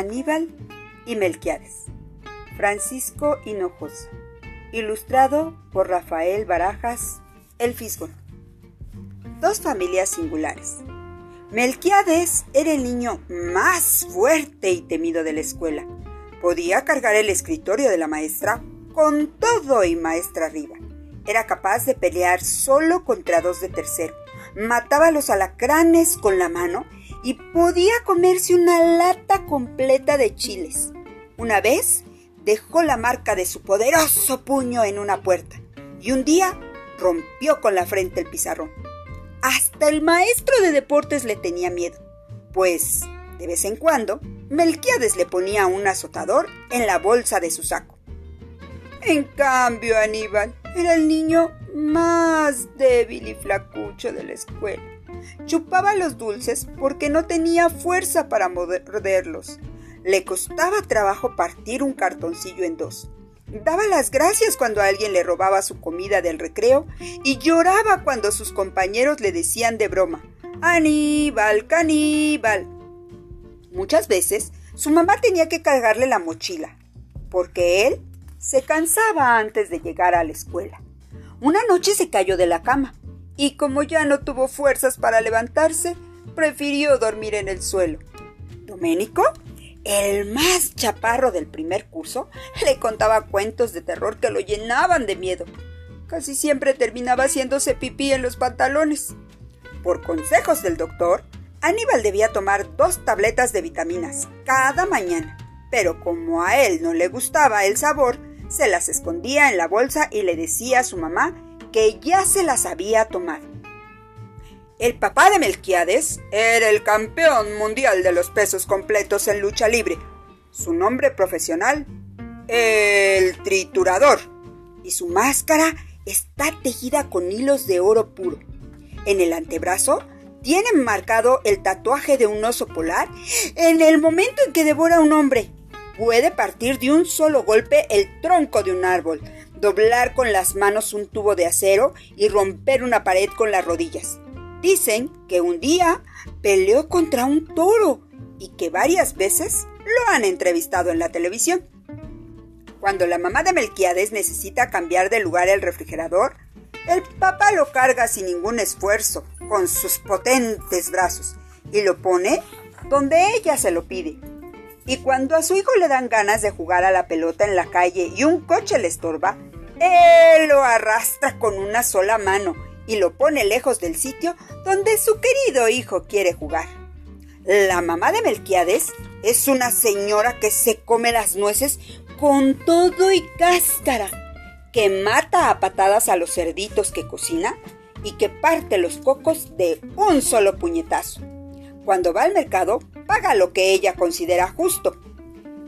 Aníbal y Melquiades. Francisco Hinojosa. Ilustrado por Rafael Barajas, El Fisgón. Dos familias singulares. Melquiades era el niño más fuerte y temido de la escuela. Podía cargar el escritorio de la maestra con todo y maestra arriba. Era capaz de pelear solo contra dos de tercero. Mataba los alacranes con la mano y podía comerse una lata completa de chiles. Una vez dejó la marca de su poderoso puño en una puerta y un día rompió con la frente el pizarrón. Hasta el maestro de deportes le tenía miedo, pues de vez en cuando Melquiades le ponía un azotador en la bolsa de su saco. En cambio, Aníbal era el niño más débil y flacucho de la escuela. Chupaba los dulces porque no tenía fuerza para morderlos. Le costaba trabajo partir un cartoncillo en dos. Daba las gracias cuando alguien le robaba su comida del recreo y lloraba cuando sus compañeros le decían de broma, Aníbal, caníbal. Muchas veces su mamá tenía que cargarle la mochila, porque él se cansaba antes de llegar a la escuela. Una noche se cayó de la cama y como ya no tuvo fuerzas para levantarse, prefirió dormir en el suelo. Doménico, el más chaparro del primer curso, le contaba cuentos de terror que lo llenaban de miedo. Casi siempre terminaba haciéndose pipí en los pantalones. Por consejos del doctor, Aníbal debía tomar dos tabletas de vitaminas cada mañana, pero como a él no le gustaba el sabor, se las escondía en la bolsa y le decía a su mamá que ya se las había tomado. El papá de Melquiades era el campeón mundial de los pesos completos en lucha libre. Su nombre profesional, el triturador. Y su máscara está tejida con hilos de oro puro. En el antebrazo tiene marcado el tatuaje de un oso polar en el momento en que devora a un hombre. Puede partir de un solo golpe el tronco de un árbol, doblar con las manos un tubo de acero y romper una pared con las rodillas. Dicen que un día peleó contra un toro y que varias veces lo han entrevistado en la televisión. Cuando la mamá de Melquiades necesita cambiar de lugar el refrigerador, el papá lo carga sin ningún esfuerzo con sus potentes brazos y lo pone donde ella se lo pide. Y cuando a su hijo le dan ganas de jugar a la pelota en la calle y un coche le estorba, él lo arrastra con una sola mano y lo pone lejos del sitio donde su querido hijo quiere jugar. La mamá de Melquiades es una señora que se come las nueces con todo y cáscara, que mata a patadas a los cerditos que cocina y que parte los cocos de un solo puñetazo. Cuando va al mercado, paga lo que ella considera justo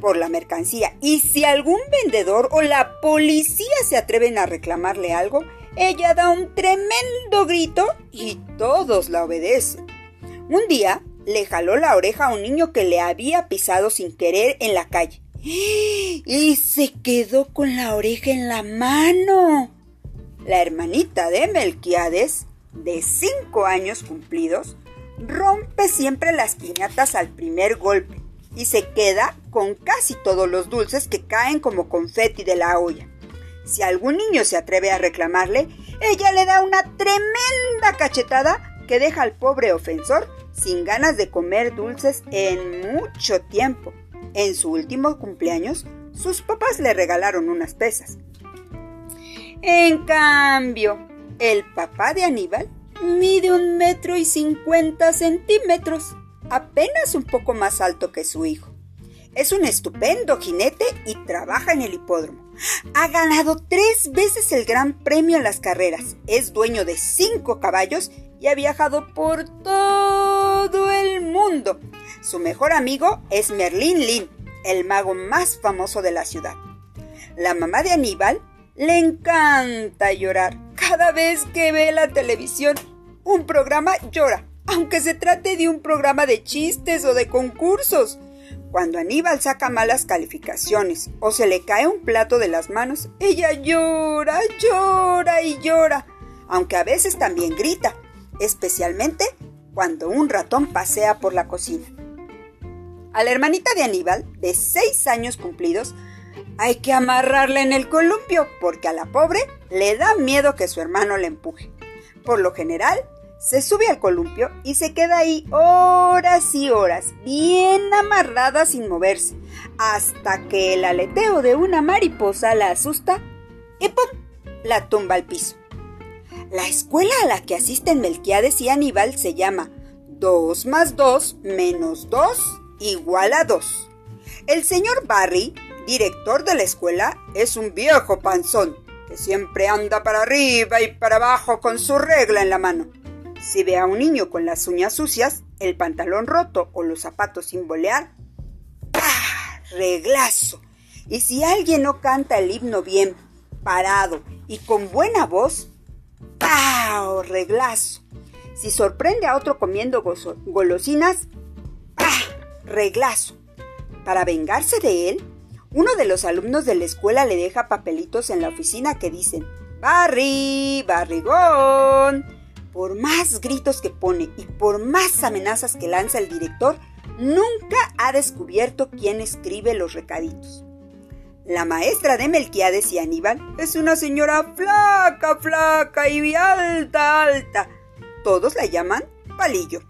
por la mercancía y si algún vendedor o la policía se atreven a reclamarle algo, ella da un tremendo grito y todos la obedecen. Un día le jaló la oreja a un niño que le había pisado sin querer en la calle y se quedó con la oreja en la mano. La hermanita de Melquiades, de cinco años cumplidos, rompe siempre las piñatas al primer golpe y se queda con casi todos los dulces que caen como confeti de la olla. Si algún niño se atreve a reclamarle, ella le da una tremenda cachetada que deja al pobre ofensor sin ganas de comer dulces en mucho tiempo. En su último cumpleaños, sus papás le regalaron unas pesas. En cambio, el papá de Aníbal mide un metro y cincuenta centímetros, apenas un poco más alto que su hijo. Es un estupendo jinete y trabaja en el hipódromo. Ha ganado tres veces el Gran Premio en las carreras. Es dueño de cinco caballos y ha viajado por todo el mundo. Su mejor amigo es Merlin Lin, el mago más famoso de la ciudad. La mamá de Aníbal le encanta llorar. Cada vez que ve la televisión, un programa llora, aunque se trate de un programa de chistes o de concursos. Cuando Aníbal saca malas calificaciones o se le cae un plato de las manos, ella llora, llora y llora, aunque a veces también grita, especialmente cuando un ratón pasea por la cocina. A la hermanita de Aníbal, de seis años cumplidos, hay que amarrarla en el columpio porque a la pobre le da miedo que su hermano le empuje. Por lo general, se sube al columpio y se queda ahí horas y horas, bien amarrada sin moverse, hasta que el aleteo de una mariposa la asusta y ¡pum! la tumba al piso. La escuela a la que asisten Melquiades y Aníbal se llama 2 más 2 menos 2 igual a 2. El señor Barry, director de la escuela, es un viejo panzón que siempre anda para arriba y para abajo con su regla en la mano. Si ve a un niño con las uñas sucias, el pantalón roto o los zapatos sin bolear, ¡pah! Reglazo. Y si alguien no canta el himno bien, parado y con buena voz, ¡pah! Reglazo. Si sorprende a otro comiendo golosinas, ¡pah! Reglazo. Para vengarse de él, uno de los alumnos de la escuela le deja papelitos en la oficina que dicen, Barry, barrigón. Por más gritos que pone y por más amenazas que lanza el director, nunca ha descubierto quién escribe los recaditos. La maestra de Melquiades y Aníbal es una señora flaca, flaca y alta, alta. Todos la llaman Palillo.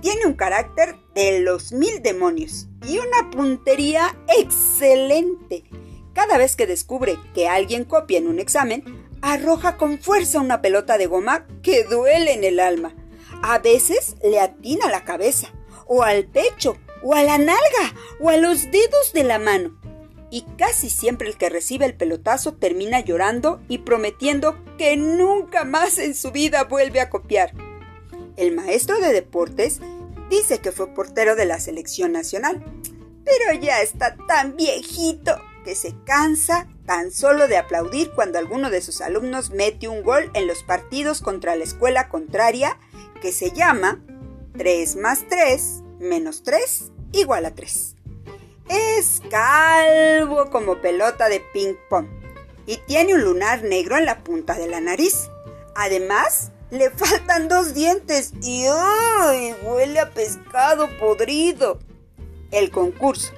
Tiene un carácter de los mil demonios y una puntería excelente. Cada vez que descubre que alguien copia en un examen, arroja con fuerza una pelota de goma que duele en el alma. A veces le atina a la cabeza, o al pecho, o a la nalga, o a los dedos de la mano. Y casi siempre el que recibe el pelotazo termina llorando y prometiendo que nunca más en su vida vuelve a copiar. El maestro de deportes dice que fue portero de la selección nacional, pero ya está tan viejito que se cansa tan solo de aplaudir cuando alguno de sus alumnos mete un gol en los partidos contra la escuela contraria que se llama 3 más 3 menos 3 igual a 3. Es calvo como pelota de ping pong y tiene un lunar negro en la punta de la nariz. Además, le faltan dos dientes y ¡ay! huele a pescado podrido. El concurso.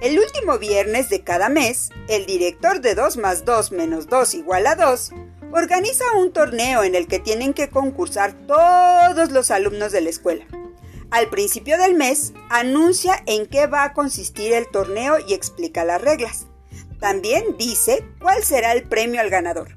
El último viernes de cada mes, el director de 2 más 2 menos 2 igual a 2 organiza un torneo en el que tienen que concursar todos los alumnos de la escuela. Al principio del mes, anuncia en qué va a consistir el torneo y explica las reglas. También dice cuál será el premio al ganador.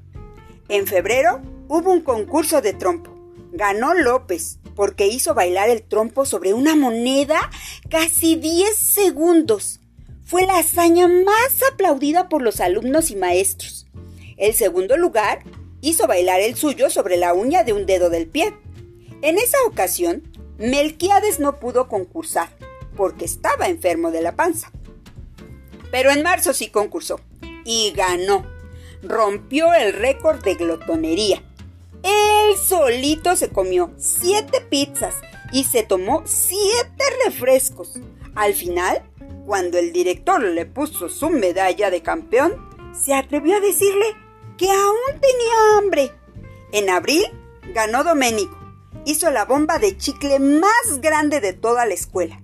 En febrero hubo un concurso de trompo. Ganó López porque hizo bailar el trompo sobre una moneda casi 10 segundos. Fue la hazaña más aplaudida por los alumnos y maestros. El segundo lugar hizo bailar el suyo sobre la uña de un dedo del pie. En esa ocasión, Melquiades no pudo concursar porque estaba enfermo de la panza. Pero en marzo sí concursó y ganó. Rompió el récord de glotonería él solito se comió siete pizzas y se tomó siete refrescos. Al final, cuando el director le puso su medalla de campeón, se atrevió a decirle que aún tenía hambre. En abril ganó Doménico. Hizo la bomba de chicle más grande de toda la escuela.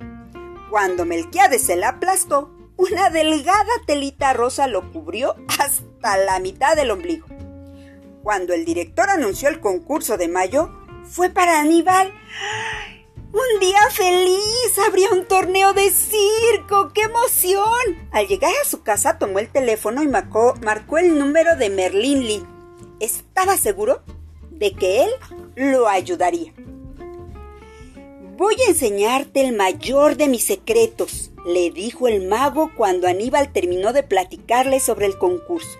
Cuando Melquiades se la aplastó, una delgada telita rosa lo cubrió hasta la mitad del ombligo. Cuando el director anunció el concurso de mayo, fue para Aníbal. ¡Un día feliz! Habría un torneo de circo. ¡Qué emoción! Al llegar a su casa tomó el teléfono y marcó, marcó el número de Merlin Lee. Estaba seguro de que él lo ayudaría. Voy a enseñarte el mayor de mis secretos, le dijo el mago cuando Aníbal terminó de platicarle sobre el concurso.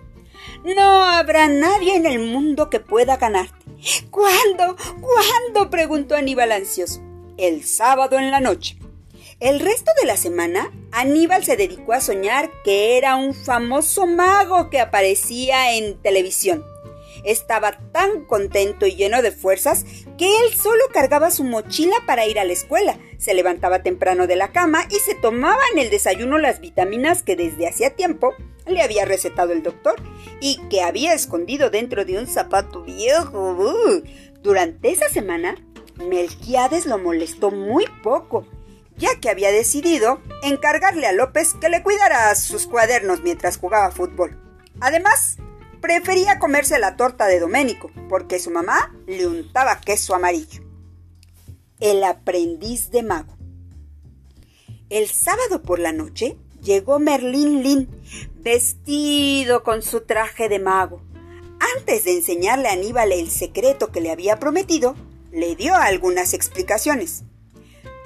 No habrá nadie en el mundo que pueda ganarte. ¿Cuándo? ¿Cuándo? preguntó Aníbal ansioso. El sábado en la noche. El resto de la semana, Aníbal se dedicó a soñar que era un famoso mago que aparecía en televisión. Estaba tan contento y lleno de fuerzas que él solo cargaba su mochila para ir a la escuela, se levantaba temprano de la cama y se tomaba en el desayuno las vitaminas que desde hacía tiempo le había recetado el doctor y que había escondido dentro de un zapato viejo. Durante esa semana, Melquiades lo molestó muy poco. ya que había decidido encargarle a López que le cuidara sus cuadernos mientras jugaba fútbol. Además, prefería comerse la torta de Doménico, porque su mamá le untaba queso amarillo. El aprendiz de mago. El sábado por la noche llegó Merlín Lin, vestido con su traje de mago. Antes de enseñarle a Aníbal el secreto que le había prometido, le dio algunas explicaciones.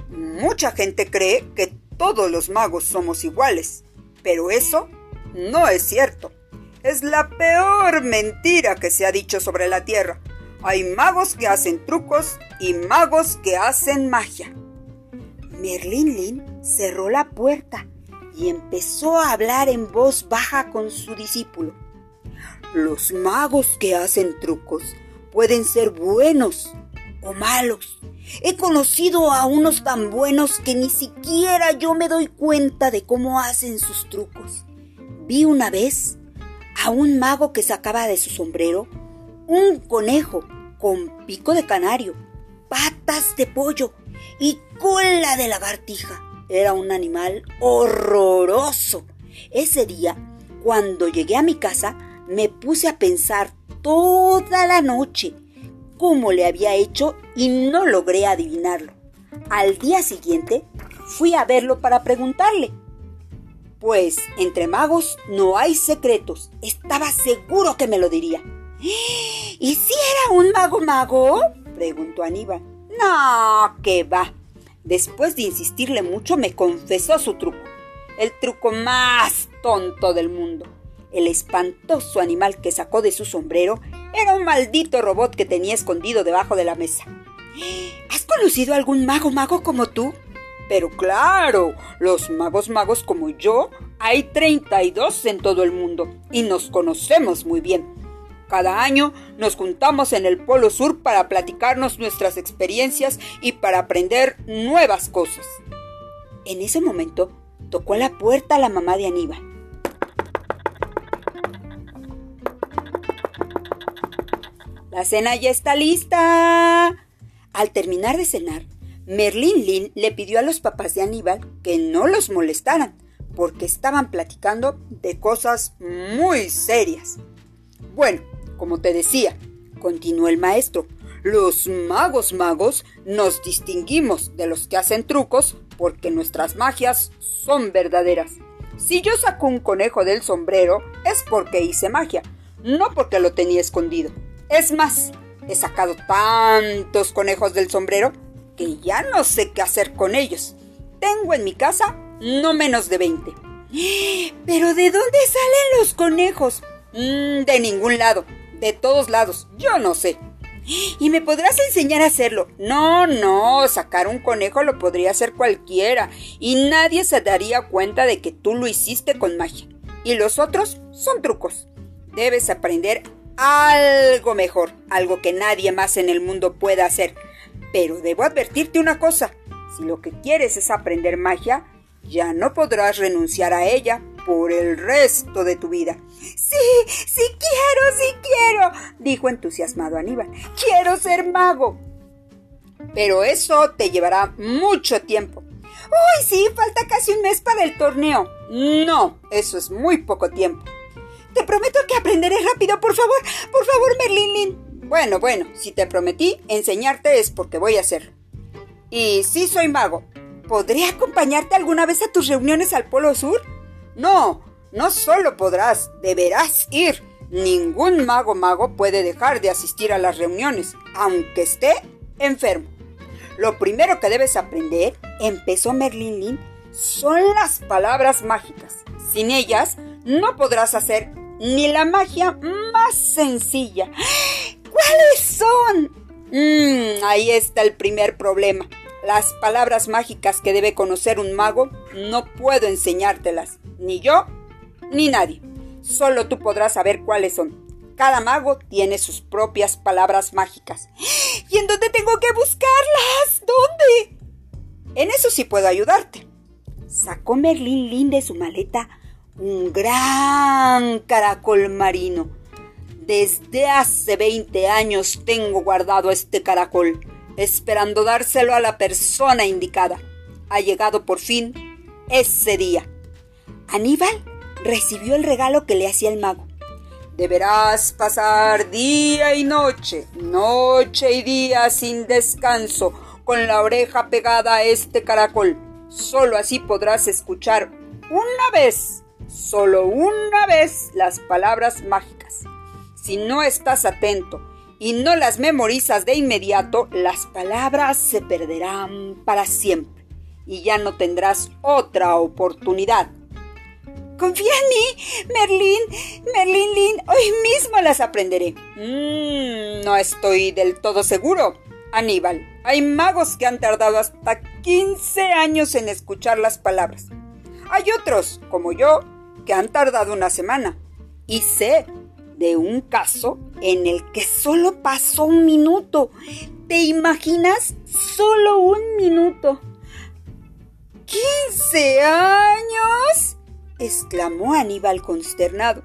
Mucha gente cree que todos los magos somos iguales, pero eso no es cierto. Es la peor mentira que se ha dicho sobre la Tierra. Hay magos que hacen trucos y magos que hacen magia. Merlín Lin cerró la puerta y empezó a hablar en voz baja con su discípulo. Los magos que hacen trucos pueden ser buenos o malos. He conocido a unos tan buenos que ni siquiera yo me doy cuenta de cómo hacen sus trucos. Vi una vez a un mago que sacaba de su sombrero un conejo con pico de canario, patas de pollo y cola de lagartija. Era un animal horroroso. Ese día, cuando llegué a mi casa, me puse a pensar toda la noche cómo le había hecho y no logré adivinarlo. Al día siguiente fui a verlo para preguntarle. Pues entre magos no hay secretos. Estaba seguro que me lo diría. ¿Y si era un mago mago? preguntó Aníbal. No, que va. Después de insistirle mucho, me confesó su truco. El truco más tonto del mundo. El espantoso animal que sacó de su sombrero era un maldito robot que tenía escondido debajo de la mesa. ¿Has conocido algún mago mago como tú? Pero claro, los magos magos como yo hay 32 en todo el mundo y nos conocemos muy bien. Cada año nos juntamos en el Polo Sur para platicarnos nuestras experiencias y para aprender nuevas cosas. En ese momento tocó a la puerta la mamá de Aníbal. La cena ya está lista. Al terminar de cenar, Merlín Lin le pidió a los papás de Aníbal que no los molestaran, porque estaban platicando de cosas muy serias. Bueno, como te decía, continuó el maestro, los magos magos nos distinguimos de los que hacen trucos porque nuestras magias son verdaderas. Si yo saco un conejo del sombrero es porque hice magia, no porque lo tenía escondido. Es más, he sacado tantos conejos del sombrero que ya no sé qué hacer con ellos. Tengo en mi casa no menos de 20. ¿Pero de dónde salen los conejos? Mm, de ningún lado, de todos lados, yo no sé. ¿Y me podrás enseñar a hacerlo? No, no, sacar un conejo lo podría hacer cualquiera y nadie se daría cuenta de que tú lo hiciste con magia. Y los otros son trucos. Debes aprender algo mejor, algo que nadie más en el mundo pueda hacer. Pero debo advertirte una cosa, si lo que quieres es aprender magia, ya no podrás renunciar a ella por el resto de tu vida. Sí, sí quiero, sí quiero, dijo entusiasmado Aníbal. Quiero ser mago. Pero eso te llevará mucho tiempo. Uy, sí, falta casi un mes para el torneo. No, eso es muy poco tiempo. Te prometo que aprenderé rápido, por favor, por favor, Merlin Bueno, bueno, si te prometí enseñarte es porque voy a hacerlo. Y sí soy mago. ¿Podré acompañarte alguna vez a tus reuniones al Polo Sur? No, no solo podrás, deberás ir. Ningún mago mago puede dejar de asistir a las reuniones, aunque esté enfermo. Lo primero que debes aprender, empezó Merlin Lin, son las palabras mágicas. Sin ellas, no podrás hacer ni la magia más sencilla. ¿Cuáles son? Mm, ahí está el primer problema. Las palabras mágicas que debe conocer un mago no puedo enseñártelas, ni yo ni nadie. Solo tú podrás saber cuáles son. Cada mago tiene sus propias palabras mágicas. ¿Y en dónde tengo que buscarlas? ¿Dónde? En eso sí puedo ayudarte. Sacó Merlín Lin de su maleta un gran caracol marino. Desde hace 20 años tengo guardado este caracol, esperando dárselo a la persona indicada. ha llegado por fin ese día. Aníbal recibió el regalo que le hacía el mago. Deberás pasar día y noche, noche y día sin descanso, con la oreja pegada a este caracol. Solo así podrás escuchar una vez, solo una vez, las palabras mágicas. Si no estás atento y no las memorizas de inmediato, las palabras se perderán para siempre y ya no tendrás otra oportunidad. Confía en mí, Merlín, Merlín Lin, hoy mismo las aprenderé. Mm, no estoy del todo seguro, Aníbal. Hay magos que han tardado hasta 15 años en escuchar las palabras. Hay otros, como yo, que han tardado una semana. Y sé de un caso en el que solo pasó un minuto. ¿Te imaginas? Solo un minuto. ¿15 años? exclamó Aníbal consternado.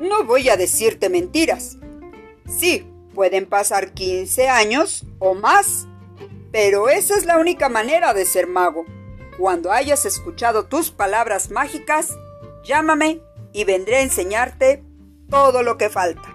No voy a decirte mentiras. Sí, pueden pasar 15 años o más, pero esa es la única manera de ser mago. Cuando hayas escuchado tus palabras mágicas, llámame y vendré a enseñarte todo lo que falta.